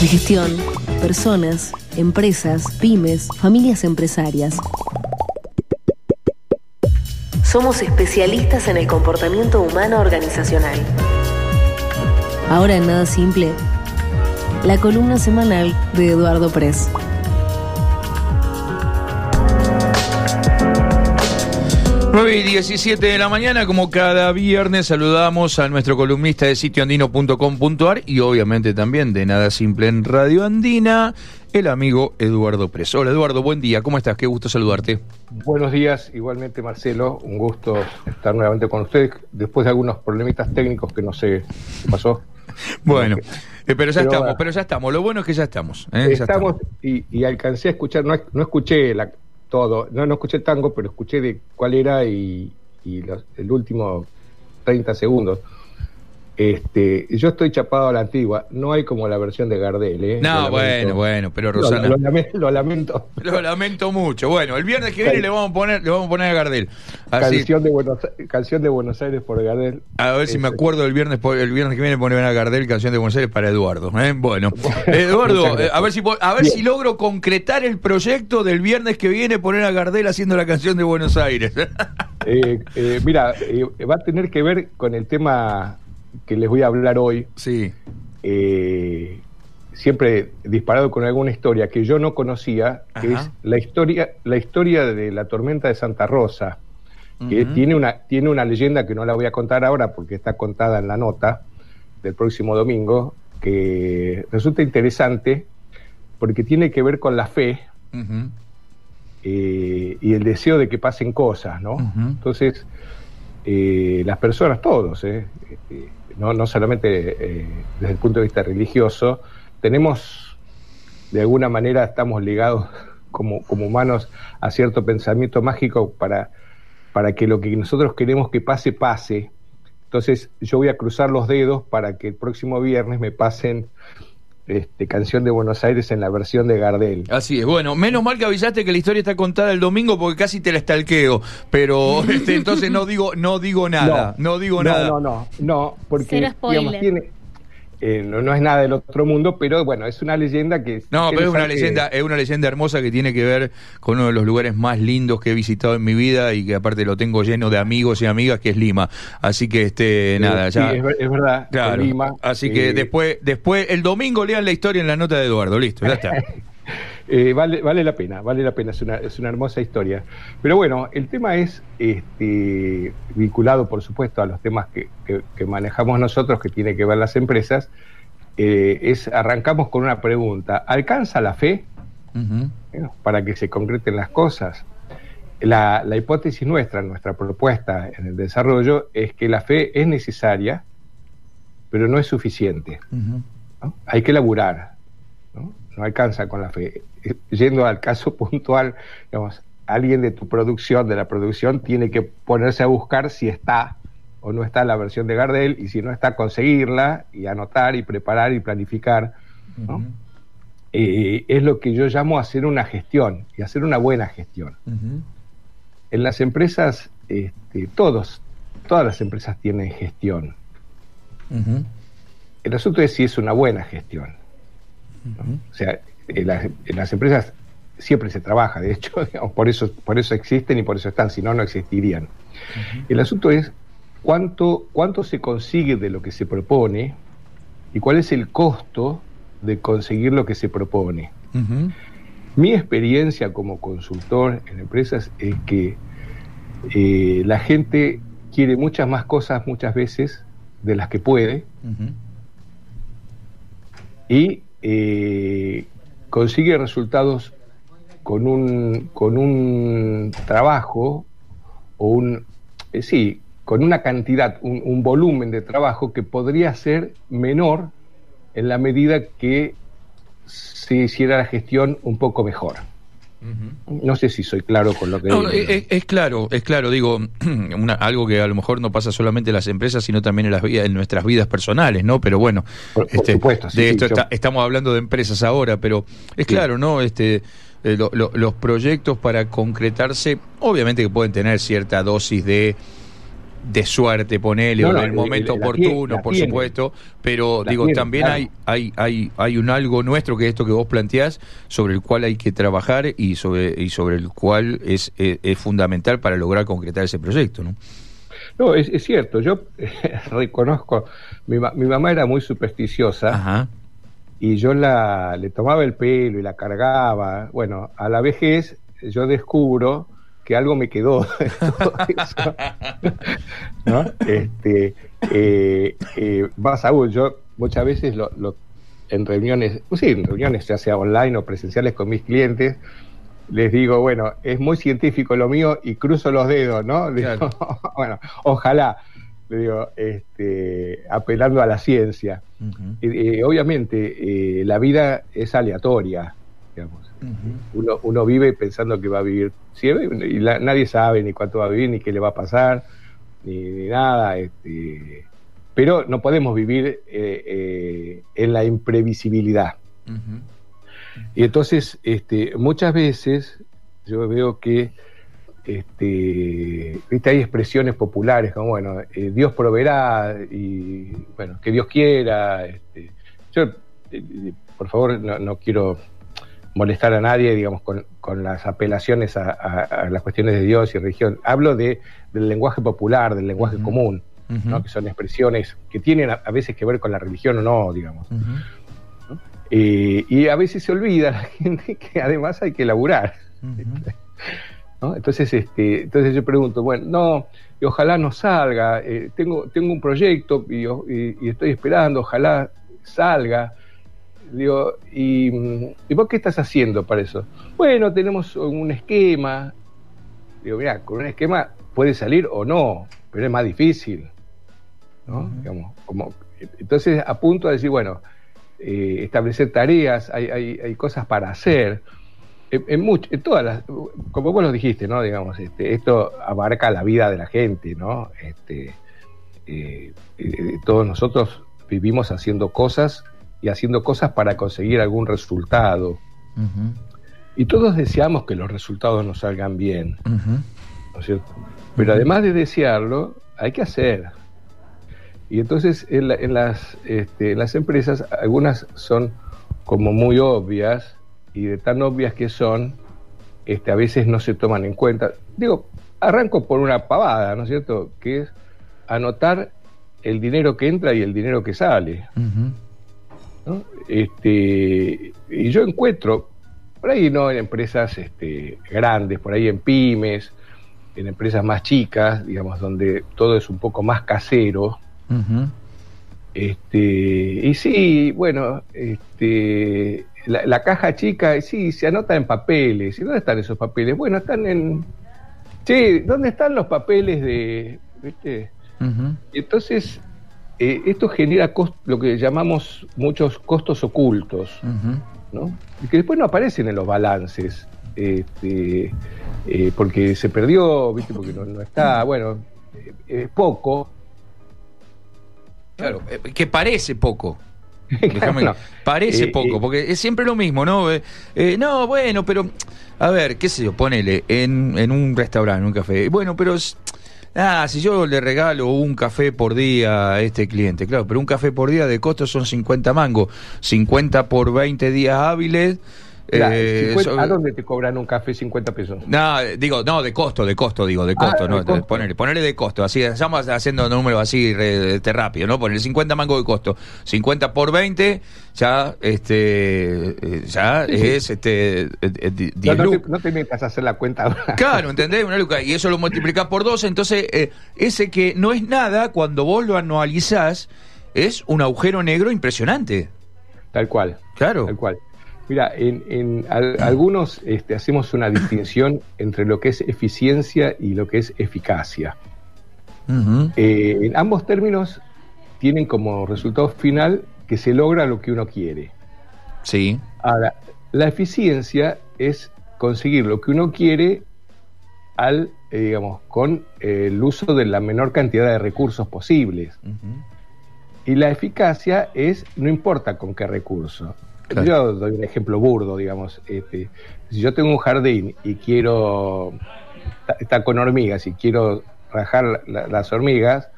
de gestión, personas, empresas, pymes, familias empresarias. Somos especialistas en el comportamiento humano organizacional. Ahora en Nada Simple, la columna semanal de Eduardo Press. 9 y 17 de la mañana, como cada viernes, saludamos a nuestro columnista de sitioandino.com.ar y obviamente también de Nada Simple en Radio Andina, el amigo Eduardo Preso. Hola Eduardo, buen día, ¿cómo estás? Qué gusto saludarte. Buenos días, igualmente Marcelo, un gusto estar nuevamente con ustedes después de algunos problemitas técnicos que no sé qué pasó. bueno, eh, pero ya estamos, pero ya estamos, lo bueno es que ya estamos. ¿eh? estamos, Y, alcancé a escuchar, no, no escuché la, todo. No, no escuché el tango, pero escuché de cuál era y, y el último 30 segundos. Este, yo estoy chapado a la antigua, no hay como la versión de Gardel, ¿eh? No, bueno, bueno, pero Rosana. Lo, lamento, lo, lamento. mucho. Bueno, el viernes que viene le vamos a poner, le vamos a poner a Gardel. Canción de Buenos canción de Buenos Aires por Gardel. A ver si me acuerdo el viernes el viernes que viene poner a Gardel canción de Buenos Aires para Eduardo. ¿eh? Bueno, Eduardo, eh, a ver si a ver si logro concretar el proyecto del viernes que viene poner a Gardel haciendo la canción de Buenos Aires. eh, mira, va a tener que ver con el tema que les voy a hablar hoy, sí. Eh, siempre disparado con alguna historia que yo no conocía, que es la historia, la historia de la tormenta de Santa Rosa, que tiene, una, tiene una leyenda que no la voy a contar ahora porque está contada en la nota del próximo domingo, que resulta interesante porque tiene que ver con la fe eh, y el deseo de que pasen cosas, ¿no? Entonces, eh, las personas, todos, eh, no, no solamente eh, desde el punto de vista religioso, tenemos, de alguna manera, estamos ligados como, como humanos a cierto pensamiento mágico para, para que lo que nosotros queremos que pase, pase. Entonces yo voy a cruzar los dedos para que el próximo viernes me pasen este, canción de Buenos Aires en la versión de Gardel. Así es, bueno, menos mal que avisaste que la historia está contada el domingo porque casi te la estalqueo, pero este, entonces no digo, no digo nada, no, digo nada. No, no, no, porque digamos, tiene, eh, no, es nada del otro mundo, pero bueno, es una leyenda que... No, pero es una leyenda, es una leyenda hermosa que tiene que ver con uno de los lugares más lindos que he visitado en mi vida y que aparte lo tengo lleno de amigos y amigas, que es Lima. Así que, este, nada, ya... Sí, es, verdad, Lima. Así que eh, después, después, el domingo lean la historia en la nota de Eduardo, listo, ya está. Eh, vale, vale la pena, vale la pena, es una, es una hermosa historia. Pero bueno, el tema es este, vinculado, por supuesto, a los temas que, manejamos nosotros, que tiene que ver las empresas. Eh, es, arrancamos con una pregunta, ¿alcanza la fe para que se concreten las cosas? La, hipótesis nuestra, nuestra propuesta en el desarrollo es que la fe es necesaria, pero no es suficiente. Hay que laburar, ¿no? No alcanza con la fe. Eh, yendo al caso puntual, digamos, alguien de tu producción, de la producción, tiene que ponerse a buscar si está o no está la versión de Gardel y si no está, conseguirla y anotar y preparar y planificar. Eh, es lo que yo llamo hacer una gestión y hacer una buena gestión. En las empresas, este, todos, todas las empresas tienen gestión. El asunto es si es una buena gestión. O sea, en las, empresas siempre se trabaja, de hecho, por, eso, por eso existen y por eso están, si no, no existirían. El asunto es cuánto, cuánto se consigue de lo que se propone y cuál es el costo de conseguir lo que se propone. Mi experiencia como consultor en empresas es que eh, la gente quiere muchas más cosas muchas veces de las que puede y eh, consigue resultados con un, con un trabajo o un, eh, sí, con una cantidad, un, volumen de trabajo que podría ser menor en la medida que se hiciera la gestión un poco mejor. No sé si soy claro con lo que digo. Es, claro, es claro, digo, algo que a lo mejor no pasa solamente en las empresas, sino también en, las en nuestras vidas personales, ¿no? Pero bueno, por, este, supuesto, de esto estamos hablando de empresas ahora, pero es claro, ¿no? Este, eh, los proyectos para concretarse, obviamente que pueden tener cierta dosis de de suerte, ponele, o del momento oportuno, por supuesto, pero digo, también hay, hay, hay, hay un algo nuestro que es esto que vos planteás, sobre el cual hay que trabajar y sobre, y sobre el cual es, es, fundamental para lograr concretar ese proyecto, ¿no? No, es, es cierto, yo reconozco, mi, mi, mamá era muy supersticiosa y yo la, le tomaba el pelo y la cargaba, bueno, a la vejez yo descubro que algo me quedó ¿no? Este, eh, eh, más aún, yo muchas veces lo, en reuniones, sí, en reuniones ya sea online o presenciales con mis clientes, les digo, bueno, es muy científico lo mío y cruzo los dedos, ¿no? bueno, ojalá, le digo, este, apelando a la ciencia. obviamente, eh, la vida es aleatoria, digamos uno, uno vive pensando que va a vivir siempre y nadie sabe ni cuánto va a vivir, ni qué le va a pasar, ni, nada. Este, pero no podemos vivir eh, eh, en la imprevisibilidad. Y entonces, este, muchas veces yo veo que este, hay expresiones populares como, bueno, eh, Dios proveerá y, bueno, que Dios quiera. Este, yo, por favor, no, no quiero molestar a nadie, digamos, con, con las apelaciones a, las cuestiones de Dios y religión. Hablo de, del lenguaje popular, del lenguaje común, ¿no? que son expresiones que tienen a, veces que ver con la religión o no, digamos. Eh, y a veces se olvida la gente que además hay que laburar. Entonces, este, entonces yo pregunto, bueno, no, y ojalá no salga, eh, tengo, tengo un proyecto y, y, estoy esperando, ojalá salga, Digo, ¿y, ¿y vos qué estás haciendo para eso? Bueno, tenemos un esquema. Digo, mira, con un esquema puede salir o no, pero es más difícil. ¿no? Digamos, como, entonces apunto a decir, bueno, eh, establecer tareas, hay, hay, hay, cosas para hacer. En, en, todas las, como vos lo dijiste, ¿no? Digamos, este, esto abarca la vida de la gente, ¿no? Este, eh, eh, todos nosotros vivimos haciendo cosas y haciendo cosas para conseguir algún resultado. Y todos deseamos que los resultados nos salgan bien, ¿no es cierto? Pero además de desearlo, hay que hacer. Y entonces en, las, este, en las empresas algunas son como muy obvias y de tan obvias que son, este, a veces no se toman en cuenta. Digo, arranco por una pavada, ¿no es cierto? Que es anotar el dinero que entra y el dinero que sale. Este, y yo encuentro, por ahí no en empresas este, grandes, por ahí en pymes, en empresas más chicas, digamos, donde todo es un poco más casero. este, y sí, bueno, este, la, caja chica, sí, se anota en papeles. ¿Y dónde están esos papeles? Bueno, están en... Sí, ¿dónde están los papeles de... ¿viste? entonces eh, esto genera lo que llamamos muchos costos ocultos, ¿no? Y que después no aparecen en los balances, este, eh, porque se perdió, ¿viste? porque no, está, bueno, eh, es poco. Claro, que parece poco. parece poco, porque es siempre lo mismo, ¿no? no, bueno, pero, a ver, qué sé yo, ponele, en, en un restaurante, en un café. Bueno, pero Ah, si yo le regalo un café por día a este cliente, claro, pero un café por día de costo son 50 mangos, 50 por 20 días hábiles eh, ¿A dónde te cobran un café 50 pesos? No, digo, no, de costo, de costo, digo, de ah, costo, ¿no? Ponerle, de costo, así, estamos haciendo números así este, rápido, ¿no? Poner 50 mangos de costo, 50 por 20, ya, este, eh, ya es, este, eh, no, te, metas a hacer la cuenta ahora. Claro, ¿entendés? Una luca, y eso lo multiplicás por dos, entonces, ese que no es nada, cuando vos lo anualizás, es un agujero negro impresionante. Tal cual. Claro. Tal cual. Mira, en, algunos este, hacemos una distinción entre lo que es eficiencia y lo que es eficacia. Eh, en ambos términos tienen como resultado final que se logra lo que uno quiere. Sí. Ahora, la eficiencia es conseguir lo que uno quiere al, eh, digamos, con el uso de la menor cantidad de recursos posibles. Y la eficacia es, no importa con qué recurso, yo doy un ejemplo burdo, digamos. Este, si yo tengo un jardín y quiero, está con hormigas y quiero rajar las hormigas,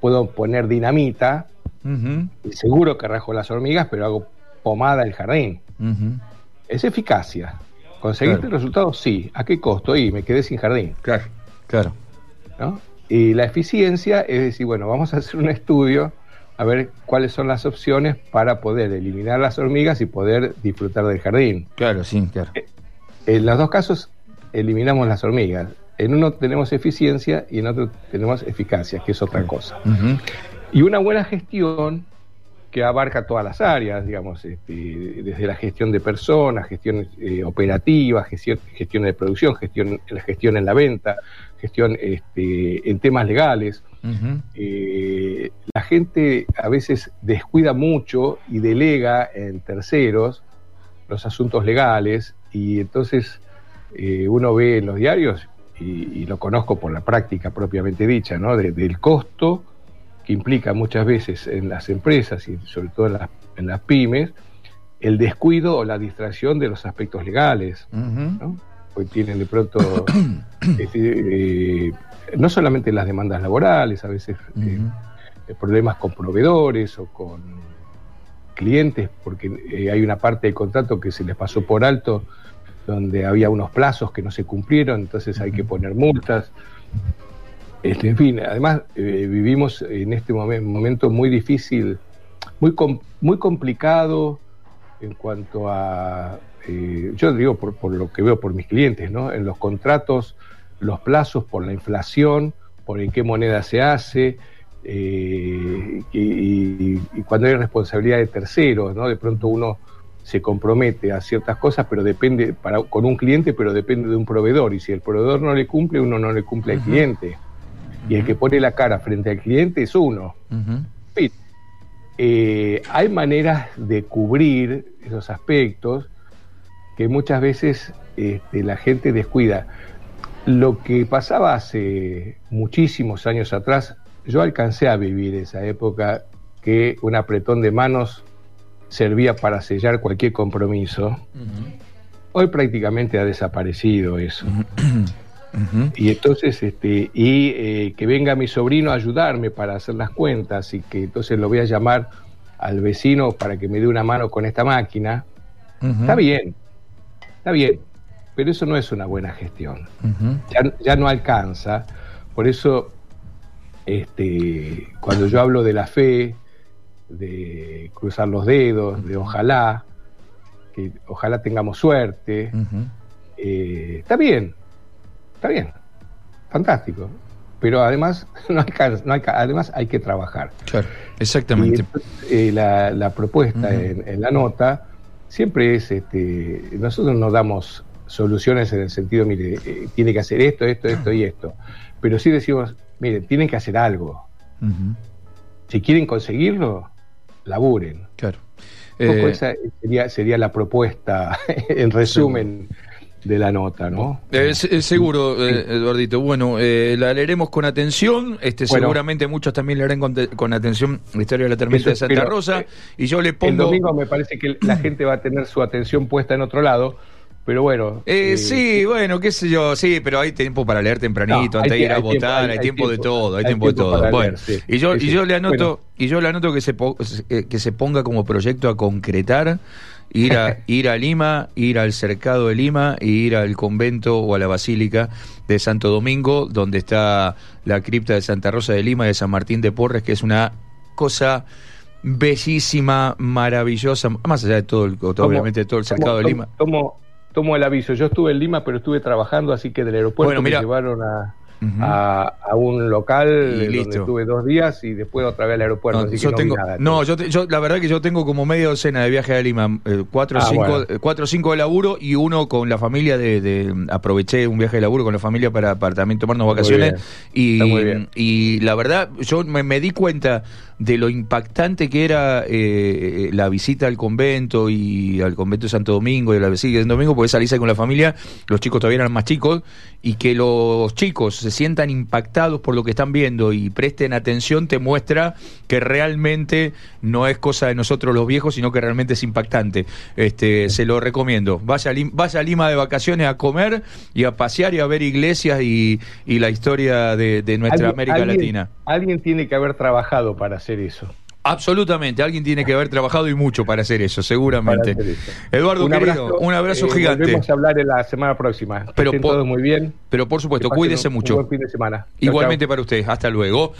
puedo poner dinamita, y seguro que rajo las hormigas, pero hago pomada el jardín. Es eficacia. ¿Conseguiste el resultado? Sí. ¿A qué costo? Y me quedé sin jardín. Claro, claro. Y la eficiencia es decir, bueno, vamos a hacer un estudio a ver cuáles son las opciones para poder eliminar las hormigas y poder disfrutar del jardín. Claro, sí, claro. Eh, en los dos casos eliminamos las hormigas. En uno tenemos eficiencia y en otro tenemos eficacia, que es otra cosa. Y una buena gestión que abarca todas las áreas, digamos, este, desde la gestión de personas, gestión eh, operativa, gestión, gestión de producción, gestión, la gestión en la venta, gestión este, en temas legales. Eh, la gente a veces descuida mucho y delega en terceros los asuntos legales y entonces eh, uno ve en los diarios, y, lo conozco por la práctica propiamente dicha, ¿no? del costo que implica muchas veces en las empresas y sobre todo en las, en las pymes, el descuido o la distracción de los aspectos legales. ¿no? Hoy tienen de pronto eh, no solamente las demandas laborales, a veces eh, problemas con proveedores o con clientes, porque hay una parte del contrato que se les pasó por alto donde había unos plazos que no se cumplieron, entonces hay que poner multas. Este, en fin, además eh, vivimos en este momento muy difícil, muy, muy complicado en cuanto a, eh, yo digo por, por, lo que veo por mis clientes, ¿no? En los contratos, los plazos por la inflación, por en qué moneda se hace, eh, y, y, cuando hay responsabilidad de terceros, ¿no? De pronto uno se compromete a ciertas cosas, pero depende para, con un cliente, pero depende de un proveedor. Y si el proveedor no le cumple, uno no le cumple al cliente. Y el que pone la cara frente al cliente es uno. Eh, hay maneras de cubrir esos aspectos que muchas veces este, la gente descuida. Lo que pasaba hace muchísimos años atrás, yo alcancé a vivir esa época que un apretón de manos servía para sellar cualquier compromiso. Hoy prácticamente ha desaparecido eso. Y entonces, este, y eh, que venga mi sobrino a ayudarme para hacer las cuentas y que entonces lo voy a llamar al vecino para que me dé una mano con esta máquina. Está bien, está bien, pero eso no es una buena gestión. ya, ya, no alcanza. Por eso, este, cuando yo hablo de la fe, de cruzar los dedos, de ojalá, que ojalá tengamos suerte. Eh, está bien, está bien, fantástico. Pero además, no hay, además hay que trabajar. Claro, exactamente. Eh, la, propuesta en, la nota siempre es, este, nosotros no damos soluciones en el sentido, mire, eh, tiene que hacer esto, esto, esto y esto. Pero sí decimos, mire, tienen que hacer algo. Si quieren conseguirlo, laburen. Claro. Eh, esa sería, sería la propuesta, en resumen, de la nota, ¿no? Es, seguro, eh, Eduardito. Bueno, eh, la leeremos con atención. Este, seguramente muchos también leerán con, con, atención la historia de la tormenta de Santa Rosa. y yo le pongo. El domingo me parece que la gente va a tener su atención puesta en otro lado pero bueno. Eh, eh, sí, bueno, qué sé yo, sí, pero hay tiempo para leer tempranito, antes de ir a votar, hay, tiempo, de todo, hay, tiempo, de todo. bueno, y yo, y yo le anoto, y yo le anoto que se eh, que se ponga como proyecto a concretar ir a ir a Lima, ir al cercado de Lima y ir al convento o a la basílica de Santo Domingo, donde está la cripta de Santa Rosa de Lima y de San Martín de Porres, que es una cosa bellísima, maravillosa, más allá de todo, el, obviamente todo el cercado de Lima tomo el aviso. Yo estuve en Lima, pero estuve trabajando, así que del aeropuerto me llevaron a, a, un local donde estuve dos días y después otra vez al aeropuerto. No, yo tengo, no yo, la verdad que yo tengo como media docena de viajes a Lima, eh, cuatro, o ah, cinco, eh, cuatro o cinco de laburo y uno con la familia de, aproveché un viaje de laburo con la familia para, para también tomarnos vacaciones y, y la verdad yo me, me di cuenta de lo impactante que era eh, la visita al convento y al convento de Santo Domingo y a la visita de Santo Domingo, porque salirse con la familia, los chicos todavía eran más chicos, y que los chicos se sientan impactados por lo que están viendo y presten atención, te muestra que realmente no es cosa de nosotros los viejos, sino que realmente es impactante. Este, se lo recomiendo. Vaya a, vaya a Lima de vacaciones a comer y a pasear y a ver iglesias y, la historia de, nuestra América Latina. Alguien tiene que haber trabajado para hacer eso. Absolutamente, alguien tiene que haber trabajado y mucho para hacer eso, seguramente. Eduardo, un querido, un abrazo eh, gigante. A hablar en la semana próxima. Pero todo muy bien. Pero por supuesto, cuídese mucho. buen fin de semana. Igualmente para usted. Hasta luego.